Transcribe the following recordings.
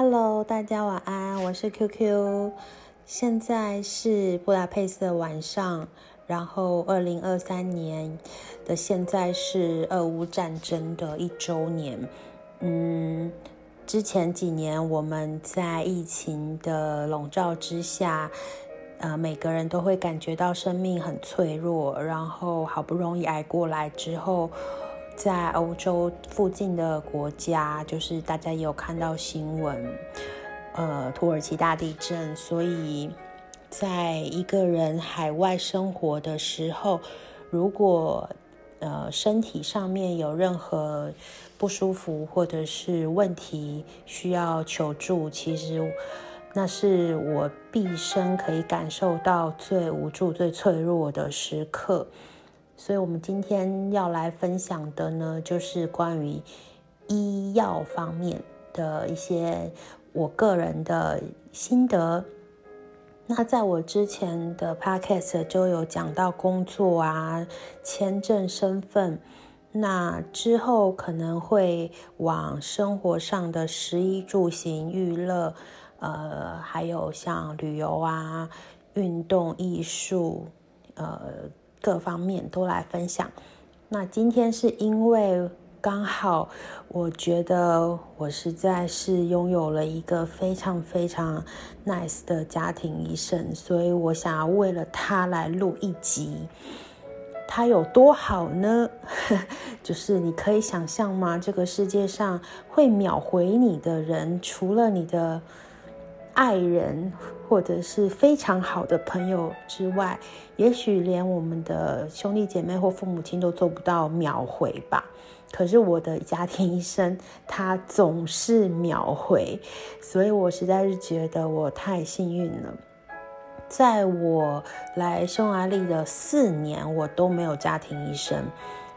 Hello，大家晚安，我是 QQ。现在是布达佩斯的晚上，然后二零二三年的现在是俄乌战争的一周年。嗯，之前几年我们在疫情的笼罩之下，呃，每个人都会感觉到生命很脆弱，然后好不容易挨过来之后。在欧洲附近的国家，就是大家有看到新闻，呃，土耳其大地震。所以，在一个人海外生活的时候，如果呃身体上面有任何不舒服或者是问题需要求助，其实那是我毕生可以感受到最无助、最脆弱的时刻。所以，我们今天要来分享的呢，就是关于医药方面的一些我个人的心得。那在我之前的 podcast 就有讲到工作啊、签证、身份。那之后可能会往生活上的食衣住行、娱乐，呃，还有像旅游啊、运动、艺术，呃。各方面都来分享。那今天是因为刚好，我觉得我实在是拥有了一个非常非常 nice 的家庭医生，所以我想要为了他来录一集。他有多好呢？就是你可以想象吗？这个世界上会秒回你的人，除了你的。爱人或者是非常好的朋友之外，也许连我们的兄弟姐妹或父母亲都做不到秒回吧。可是我的家庭医生他总是秒回，所以我实在是觉得我太幸运了。在我来匈牙利的四年，我都没有家庭医生。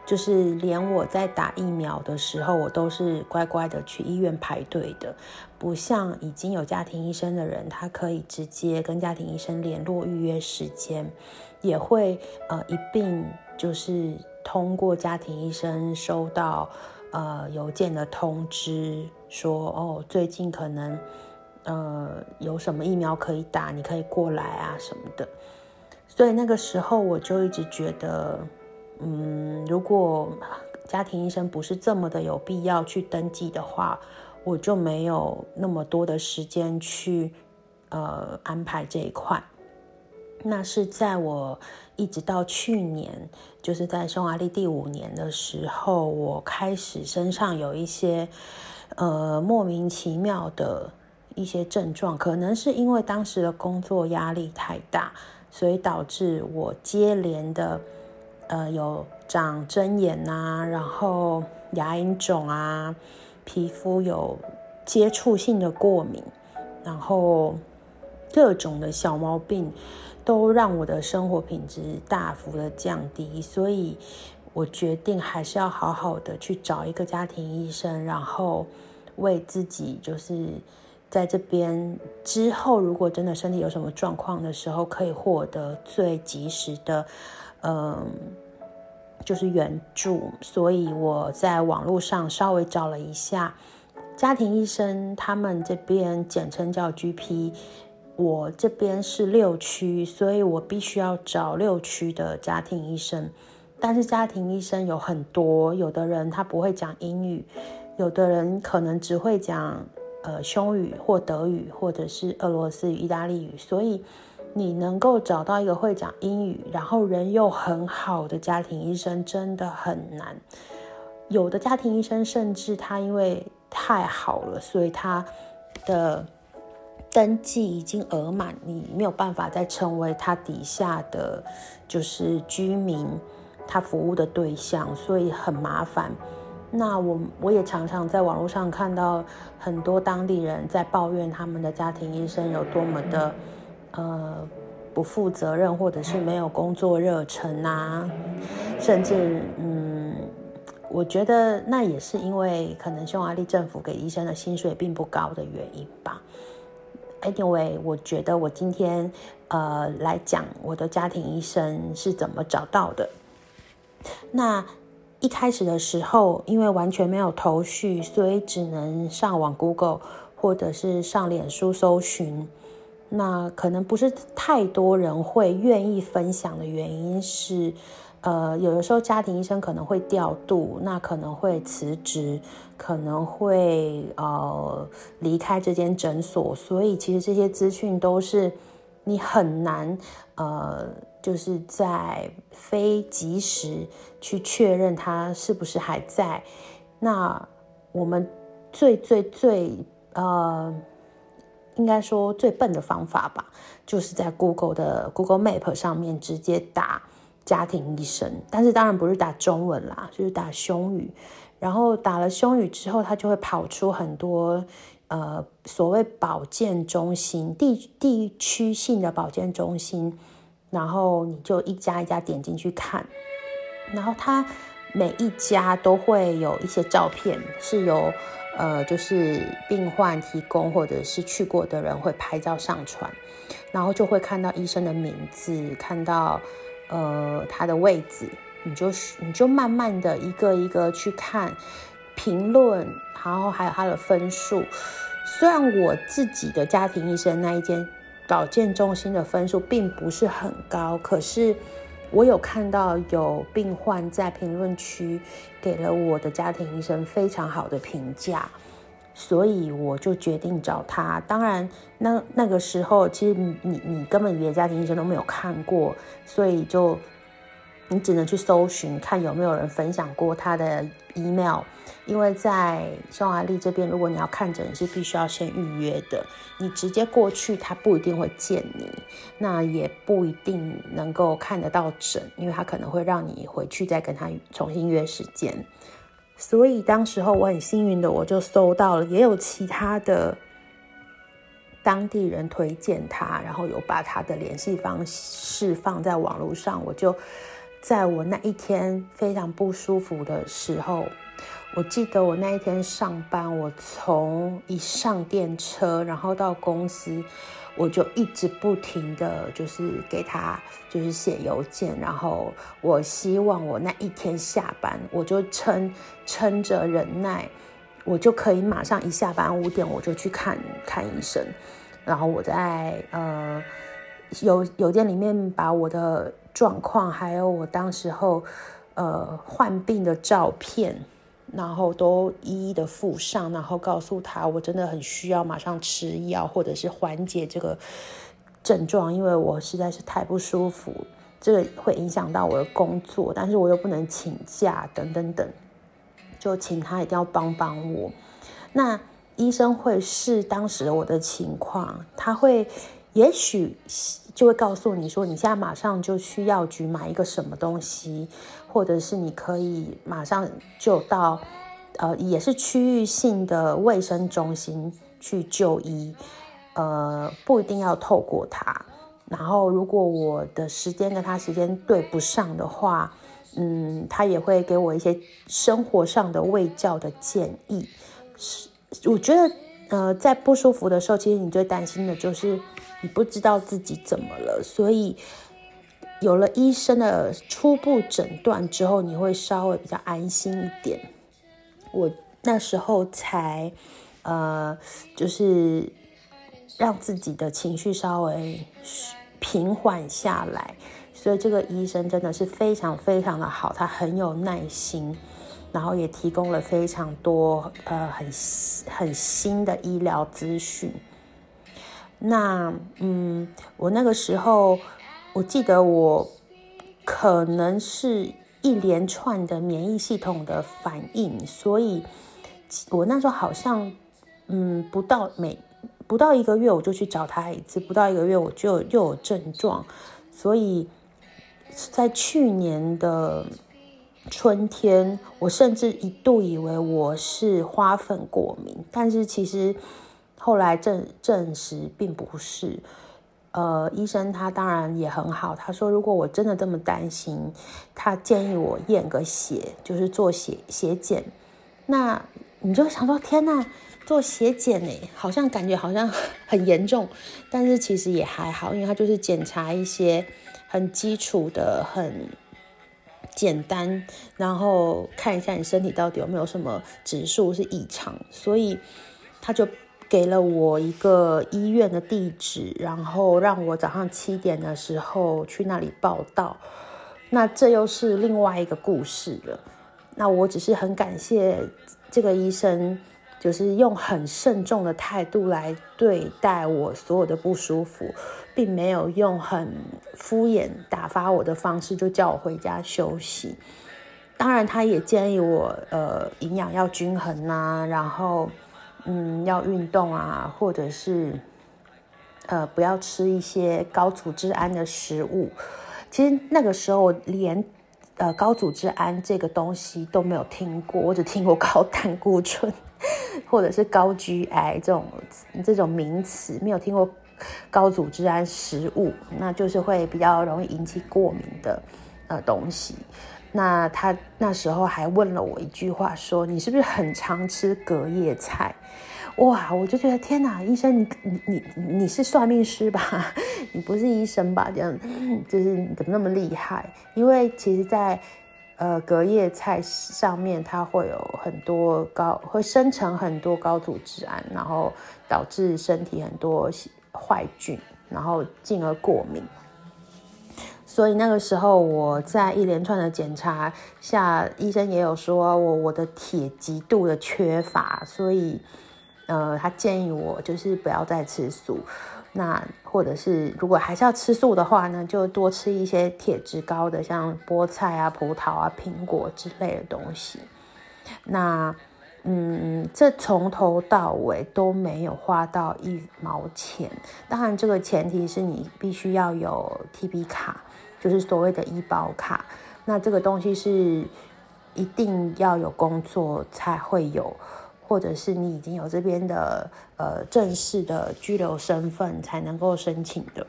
就是连我在打疫苗的时候，我都是乖乖的去医院排队的，不像已经有家庭医生的人，他可以直接跟家庭医生联络预约时间，也会呃一并就是通过家庭医生收到呃邮件的通知，说哦最近可能呃有什么疫苗可以打，你可以过来啊什么的，所以那个时候我就一直觉得。嗯，如果家庭医生不是这么的有必要去登记的话，我就没有那么多的时间去呃安排这一块。那是在我一直到去年，就是在匈牙利第五年的时候，我开始身上有一些呃莫名其妙的一些症状，可能是因为当时的工作压力太大，所以导致我接连的。呃，有长针眼呐，然后牙龈肿啊，皮肤有接触性的过敏，然后各种的小毛病都让我的生活品质大幅的降低，所以我决定还是要好好的去找一个家庭医生，然后为自己就是在这边之后，如果真的身体有什么状况的时候，可以获得最及时的，嗯。就是援助，所以我在网络上稍微找了一下家庭医生，他们这边简称叫 GP。我这边是六区，所以我必须要找六区的家庭医生。但是家庭医生有很多，有的人他不会讲英语，有的人可能只会讲呃匈语或德语，或者是俄罗斯语、意大利语，所以。你能够找到一个会讲英语，然后人又很好的家庭医生，真的很难。有的家庭医生甚至他因为太好了，所以他的登记已经额满，你没有办法再成为他底下的就是居民，他服务的对象，所以很麻烦。那我我也常常在网络上看到很多当地人在抱怨他们的家庭医生有多么的。呃，不负责任，或者是没有工作热忱啊，甚至嗯，我觉得那也是因为可能匈牙利政府给医生的薪水并不高的原因吧。Anyway，我觉得我今天呃来讲我的家庭医生是怎么找到的。那一开始的时候，因为完全没有头绪，所以只能上网 Google。或者是上脸书搜寻。那可能不是太多人会愿意分享的原因是，呃，有的时候家庭医生可能会调度，那可能会辞职，可能会呃离开这间诊所，所以其实这些资讯都是你很难呃，就是在非及时去确认他是不是还在。那我们最最最呃。应该说最笨的方法吧，就是在 Google 的 Google Map 上面直接打家庭医生，但是当然不是打中文啦，就是打胸语。然后打了胸语之后，它就会跑出很多呃所谓保健中心地地区性的保健中心，然后你就一家一家点进去看，然后它每一家都会有一些照片，是由。呃，就是病患提供或者是去过的人会拍照上传，然后就会看到医生的名字，看到呃他的位置，你就你就慢慢的一个一个去看评论，然后还有他的分数。虽然我自己的家庭医生那一间保健中心的分数并不是很高，可是。我有看到有病患在评论区给了我的家庭医生非常好的评价，所以我就决定找他。当然，那那个时候其实你你根本连家庭医生都没有看过，所以就。你只能去搜寻看有没有人分享过他的 email，因为在匈牙利这边，如果你要看诊是必须要先预约的。你直接过去，他不一定会见你，那也不一定能够看得到诊，因为他可能会让你回去再跟他重新约时间。所以当时候我很幸运的，我就搜到了，也有其他的当地人推荐他，然后有把他的联系方式放在网络上，我就。在我那一天非常不舒服的时候，我记得我那一天上班，我从一上电车，然后到公司，我就一直不停的就是给他就是写邮件，然后我希望我那一天下班，我就撑撑着忍耐，我就可以马上一下班五点我就去看看医生，然后我在呃邮邮件里面把我的。状况还有我当时候，呃，患病的照片，然后都一一的附上，然后告诉他我真的很需要马上吃药或者是缓解这个症状，因为我实在是太不舒服，这个会影响到我的工作，但是我又不能请假等等等，就请他一定要帮帮我。那医生会视当时我的情况，他会也许。就会告诉你说，你现在马上就去药局买一个什么东西，或者是你可以马上就到，呃，也是区域性的卫生中心去就医，呃，不一定要透过他。然后，如果我的时间跟他时间对不上的话，嗯，他也会给我一些生活上的卫教的建议。是，我觉得，呃，在不舒服的时候，其实你最担心的就是。你不知道自己怎么了，所以有了医生的初步诊断之后，你会稍微比较安心一点。我那时候才呃，就是让自己的情绪稍微平缓下来，所以这个医生真的是非常非常的好，他很有耐心，然后也提供了非常多呃很很新的医疗资讯。那嗯，我那个时候，我记得我可能是一连串的免疫系统的反应，所以我那时候好像嗯，不到每不到一个月我就去找他一次，不到一个月我就又有症状，所以在去年的春天，我甚至一度以为我是花粉过敏，但是其实。后来证证实并不是，呃，医生他当然也很好，他说如果我真的这么担心，他建议我验个血，就是做血血检。那你就想说，天呐，做血检呢，好像感觉好像 很严重，但是其实也还好，因为他就是检查一些很基础的、很简单，然后看一下你身体到底有没有什么指数是异常，所以他就。给了我一个医院的地址，然后让我早上七点的时候去那里报道。那这又是另外一个故事了。那我只是很感谢这个医生，就是用很慎重的态度来对待我所有的不舒服，并没有用很敷衍打发我的方式就叫我回家休息。当然，他也建议我，呃，营养要均衡呐，然后，嗯，要运动啊，或者是，呃，不要吃一些高组织胺的食物。其实那个时候连，呃，高组织胺这个东西都没有听过，我只听过高胆固醇，或者是高 GI 这种这种名词，没有听过高组织胺食物，那就是会比较容易引起过敏的呃东西。那他那时候还问了我一句话，说你是不是很常吃隔夜菜？哇，我就觉得天哪，医生你你你你是算命师吧？你不是医生吧？这样就是怎么那么厉害？因为其实，在呃隔夜菜上面，它会有很多高，会生成很多高组织胺，然后导致身体很多坏菌，然后进而过敏。所以那个时候，我在一连串的检查下，医生也有说我我的铁极度的缺乏，所以。呃，他建议我就是不要再吃素，那或者是如果还是要吃素的话呢，就多吃一些铁质高的，像菠菜啊、葡萄啊、苹果之类的东西。那嗯，这从头到尾都没有花到一毛钱。当然，这个前提是你必须要有 T B 卡，就是所谓的医保卡。那这个东西是一定要有工作才会有。或者是你已经有这边的呃正式的居留身份才能够申请的，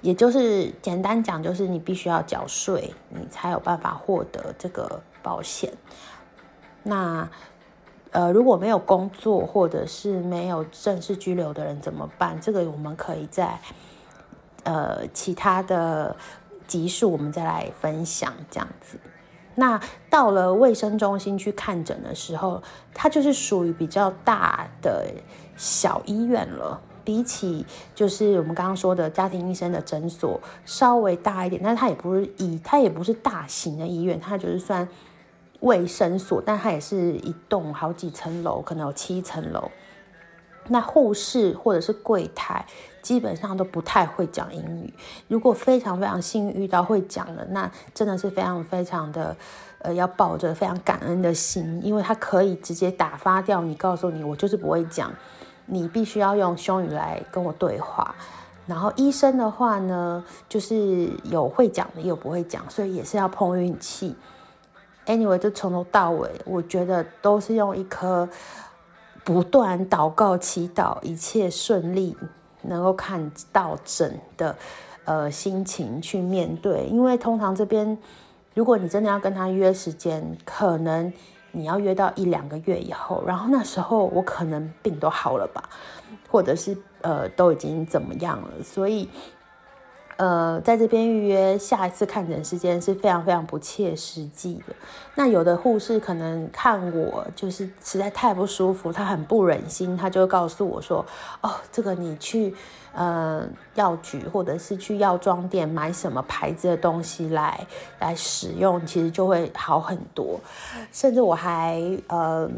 也就是简单讲，就是你必须要缴税，你才有办法获得这个保险。那呃如果没有工作或者是没有正式居留的人怎么办？这个我们可以在呃其他的集数我们再来分享这样子。那到了卫生中心去看诊的时候，它就是属于比较大的小医院了。比起就是我们刚刚说的家庭医生的诊所稍微大一点，但它也不是以它也不是大型的医院，它就是算卫生所，但它也是一栋好几层楼，可能有七层楼。那护士或者是柜台基本上都不太会讲英语。如果非常非常幸运遇到会讲的，那真的是非常非常的，呃，要抱着非常感恩的心，因为他可以直接打发掉你，告诉你我就是不会讲，你必须要用胸语来跟我对话。然后医生的话呢，就是有会讲的，也有不会讲，所以也是要碰运气。Anyway，就从头到尾，我觉得都是用一颗。不断祷告、祈祷，一切顺利，能够看到诊的，呃，心情去面对。因为通常这边，如果你真的要跟他约时间，可能你要约到一两个月以后，然后那时候我可能病都好了吧，或者是呃都已经怎么样了，所以。呃，在这边预约下一次看诊时间是非常非常不切实际的。那有的护士可能看我就是实在太不舒服，他很不忍心，他就告诉我说：“哦，这个你去呃药局或者是去药妆店买什么牌子的东西来来使用，其实就会好很多。”甚至我还呃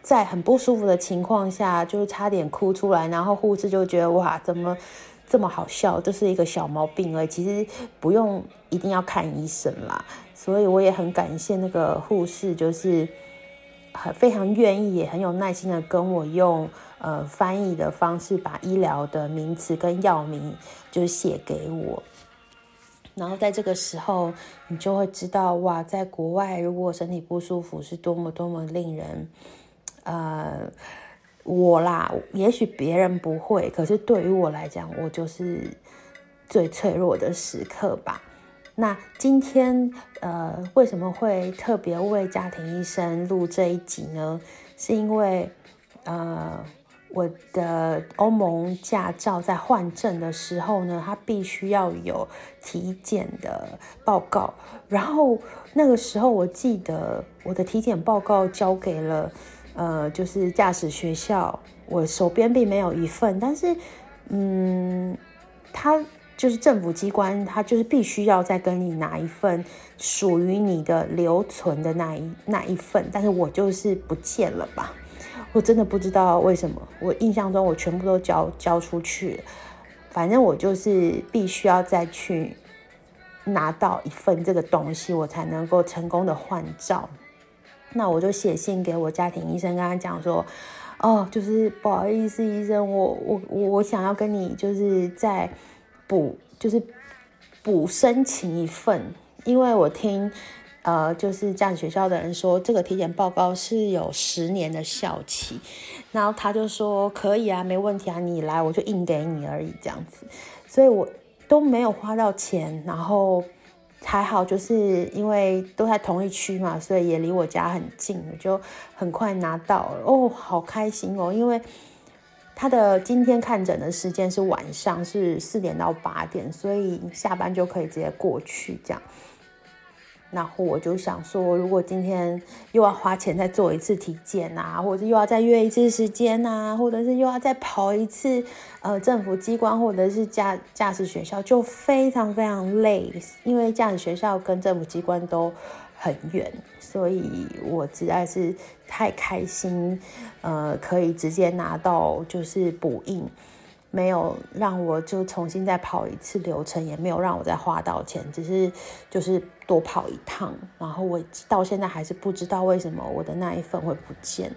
在很不舒服的情况下，就是差点哭出来，然后护士就觉得哇，怎么？这么好笑，这是一个小毛病而已，其实不用一定要看医生啦。所以我也很感谢那个护士，就是很非常愿意，也很有耐心的跟我用呃翻译的方式，把医疗的名词跟药名就写给我。然后在这个时候，你就会知道哇，在国外如果身体不舒服，是多么多么令人呃。我啦，也许别人不会，可是对于我来讲，我就是最脆弱的时刻吧。那今天呃，为什么会特别为家庭医生录这一集呢？是因为呃，我的欧盟驾照在换证的时候呢，它必须要有体检的报告，然后那个时候我记得我的体检报告交给了。呃，就是驾驶学校，我手边并没有一份，但是，嗯，他就是政府机关，他就是必须要再跟你拿一份属于你的留存的那一那一份，但是我就是不见了吧？我真的不知道为什么，我印象中我全部都交交出去，反正我就是必须要再去拿到一份这个东西，我才能够成功的换照。那我就写信给我家庭医生，跟他讲说，哦，就是不好意思，医生，我我我想要跟你就是再补，就是补申请一份，因为我听。呃，就是驾驶学校的人说，这个体检报告是有十年的效期，然后他就说可以啊，没问题啊，你来我就印给你而已这样子，所以我都没有花到钱，然后还好，就是因为都在同一区嘛，所以也离我家很近，就很快拿到了，哦，好开心哦，因为他的今天看诊的时间是晚上，是四点到八点，所以下班就可以直接过去这样。然后我就想说，如果今天又要花钱再做一次体检啊，或者又要再约一次时间啊，或者是又要再跑一次呃政府机关或者是驾驾驶学校，就非常非常累，因为驾驶学校跟政府机关都很远，所以我实在是太开心，呃，可以直接拿到就是补印。没有让我就重新再跑一次流程，也没有让我再花到钱，只是就是多跑一趟。然后我到现在还是不知道为什么我的那一份会不见。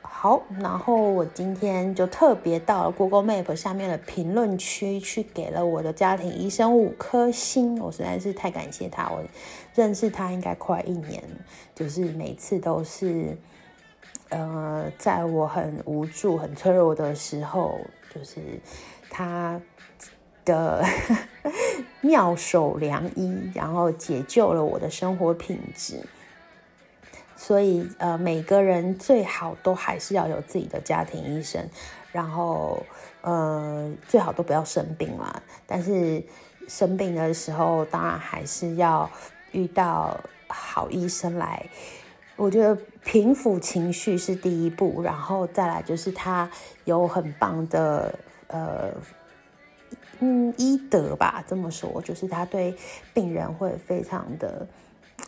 好，然后我今天就特别到了 Google Map 下面的评论区去给了我的家庭医生五颗星，我实在是太感谢他。我认识他应该快一年，就是每次都是，呃，在我很无助、很脆弱的时候。就是他的 妙手良医，然后解救了我的生活品质。所以，呃，每个人最好都还是要有自己的家庭医生，然后，呃，最好都不要生病啦。但是生病的时候，当然还是要遇到好医生来。我觉得平复情绪是第一步，然后再来就是他有很棒的呃嗯医德吧，这么说就是他对病人会非常的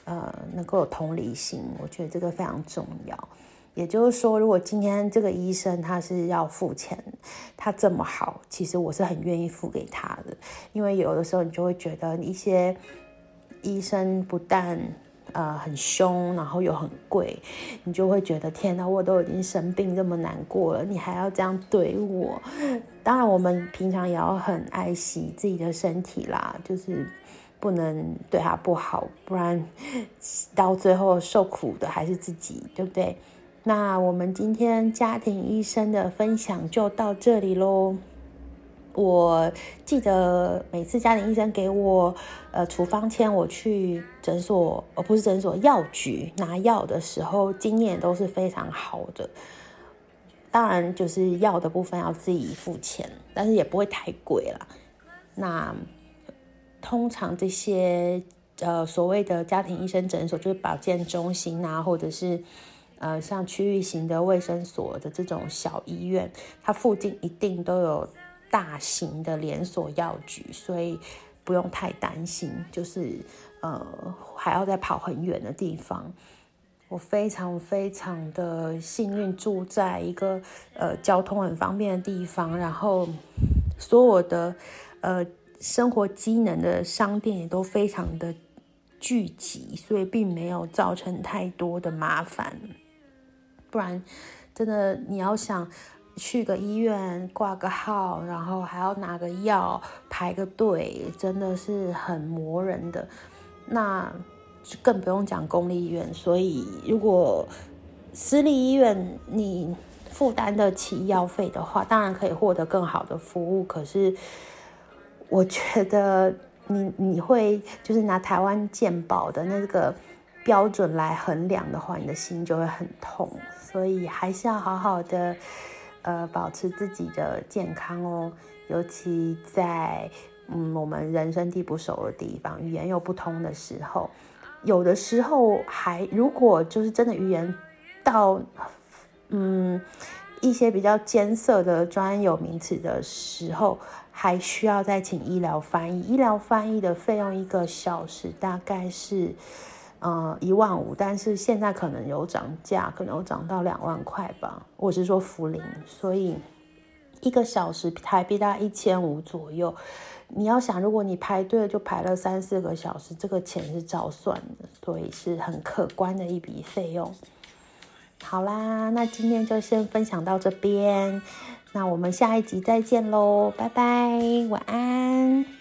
呃能够有同理心，我觉得这个非常重要。也就是说，如果今天这个医生他是要付钱，他这么好，其实我是很愿意付给他的，因为有的时候你就会觉得一些医生不但呃，很凶，然后又很贵，你就会觉得天哪，我都已经生病这么难过了，你还要这样对我？当然，我们平常也要很爱惜自己的身体啦，就是不能对他不好，不然到最后受苦的还是自己，对不对？那我们今天家庭医生的分享就到这里喽。我记得每次家庭医生给我呃处方签，我去诊所，而不是诊所药局拿药的时候，经验都是非常好的。当然，就是药的部分要自己付钱，但是也不会太贵了。那通常这些呃所谓的家庭医生诊所，就是保健中心啊，或者是呃像区域型的卫生所的这种小医院，它附近一定都有。大型的连锁药局，所以不用太担心，就是呃还要再跑很远的地方。我非常非常的幸运，住在一个呃交通很方便的地方，然后所有的呃生活机能的商店也都非常的聚集，所以并没有造成太多的麻烦。不然，真的你要想。去个医院挂个号，然后还要拿个药排个队，真的是很磨人的。那更不用讲公立医院。所以，如果私立医院你负担得起医药费的话，当然可以获得更好的服务。可是，我觉得你你会就是拿台湾健保的那个标准来衡量的话，你的心就会很痛。所以，还是要好好的。呃，保持自己的健康哦，尤其在嗯我们人生地不熟的地方，语言又不通的时候，有的时候还如果就是真的语言到嗯一些比较艰涩的专有名词的时候，还需要再请医疗翻译。医疗翻译的费用一个小时大概是呃一万五，但是现在可能有涨价，可能有涨到两万块吧。我是说福林，所以一个小时台币大概一千五左右。你要想，如果你排队就排了三四个小时，这个钱是照算的，所以是很可观的一笔费用。好啦，那今天就先分享到这边，那我们下一集再见喽，拜拜，晚安。